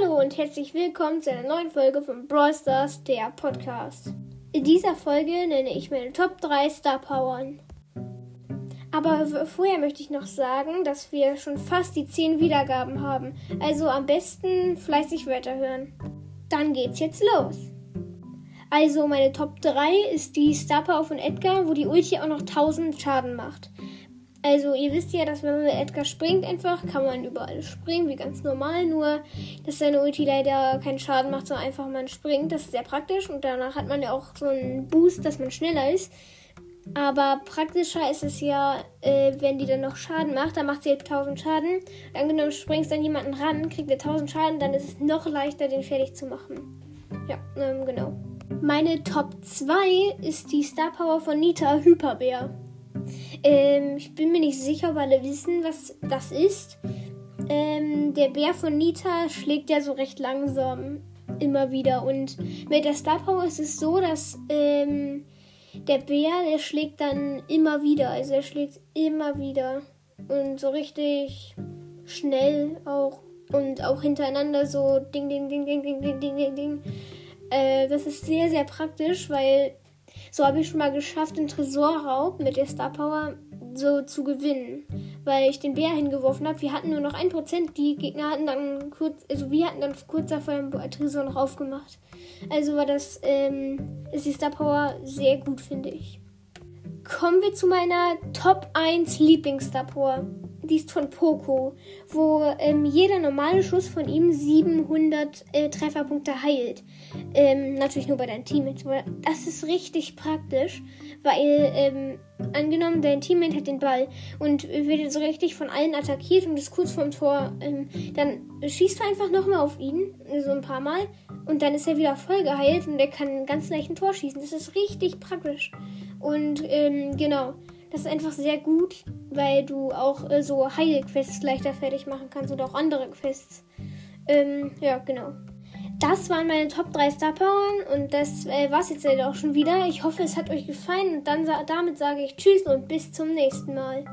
Hallo und herzlich willkommen zu einer neuen Folge von Brawl Stars, der Podcast. In dieser Folge nenne ich meine Top 3 Star Powern. Aber vorher möchte ich noch sagen, dass wir schon fast die 10 Wiedergaben haben. Also am besten fleißig weiterhören. Dann geht's jetzt los. Also meine Top 3 ist die Star Power von Edgar, wo die Ulti auch noch 1000 Schaden macht. Also ihr wisst ja, dass wenn man mit Edgar springt einfach, kann man überall springen, wie ganz normal. Nur, dass seine Ulti leider keinen Schaden macht, sondern einfach man springt. Das ist sehr praktisch. Und danach hat man ja auch so einen Boost, dass man schneller ist. Aber praktischer ist es ja, äh, wenn die dann noch Schaden macht. Dann macht sie 1000 Schaden. Angenommen, springst dann jemanden ran, kriegt er 1000 Schaden, dann ist es noch leichter, den fertig zu machen. Ja, ähm, genau. Meine Top 2 ist die Star Power von Nita Hyperbär. Ähm, ich bin mir nicht sicher, ob alle wissen, was das ist. Ähm, der Bär von Nita schlägt ja so recht langsam immer wieder. Und mit der Star Power ist es so, dass ähm, der Bär, der schlägt dann immer wieder. Also er schlägt immer wieder. Und so richtig schnell auch. Und auch hintereinander so ding, ding, ding, ding, ding, ding, ding, ding, ding. Äh, das ist sehr, sehr praktisch, weil so habe ich schon mal geschafft, den Tresorraub mit der Star Power so zu gewinnen, weil ich den Bär hingeworfen habe. Wir hatten nur noch 1%, die Gegner hatten dann kurz, also wir hatten dann kurz davor den Tresor noch aufgemacht. Also war das, ähm, ist die Star Power sehr gut, finde ich. Kommen wir zu meiner Top 1 Lieblings-Star Power die ist von Poco, wo ähm, jeder normale Schuss von ihm 700 äh, Trefferpunkte heilt. Ähm, natürlich nur bei deinem Teammate. Das ist richtig praktisch, weil ähm, angenommen, dein Teammate hat den Ball und wird so richtig von allen attackiert und ist kurz vorm Tor, ähm, dann schießt du einfach nochmal auf ihn, so ein paar Mal, und dann ist er wieder voll geheilt und er kann ganz leicht ein Tor schießen. Das ist richtig praktisch. Und ähm, genau. Das ist einfach sehr gut, weil du auch äh, so Heilquests leichter fertig machen kannst oder auch andere Quests. Ähm, ja, genau. Das waren meine Top 3 Star Powern und das äh, war es jetzt auch schon wieder. Ich hoffe, es hat euch gefallen und dann damit sage ich Tschüss und bis zum nächsten Mal.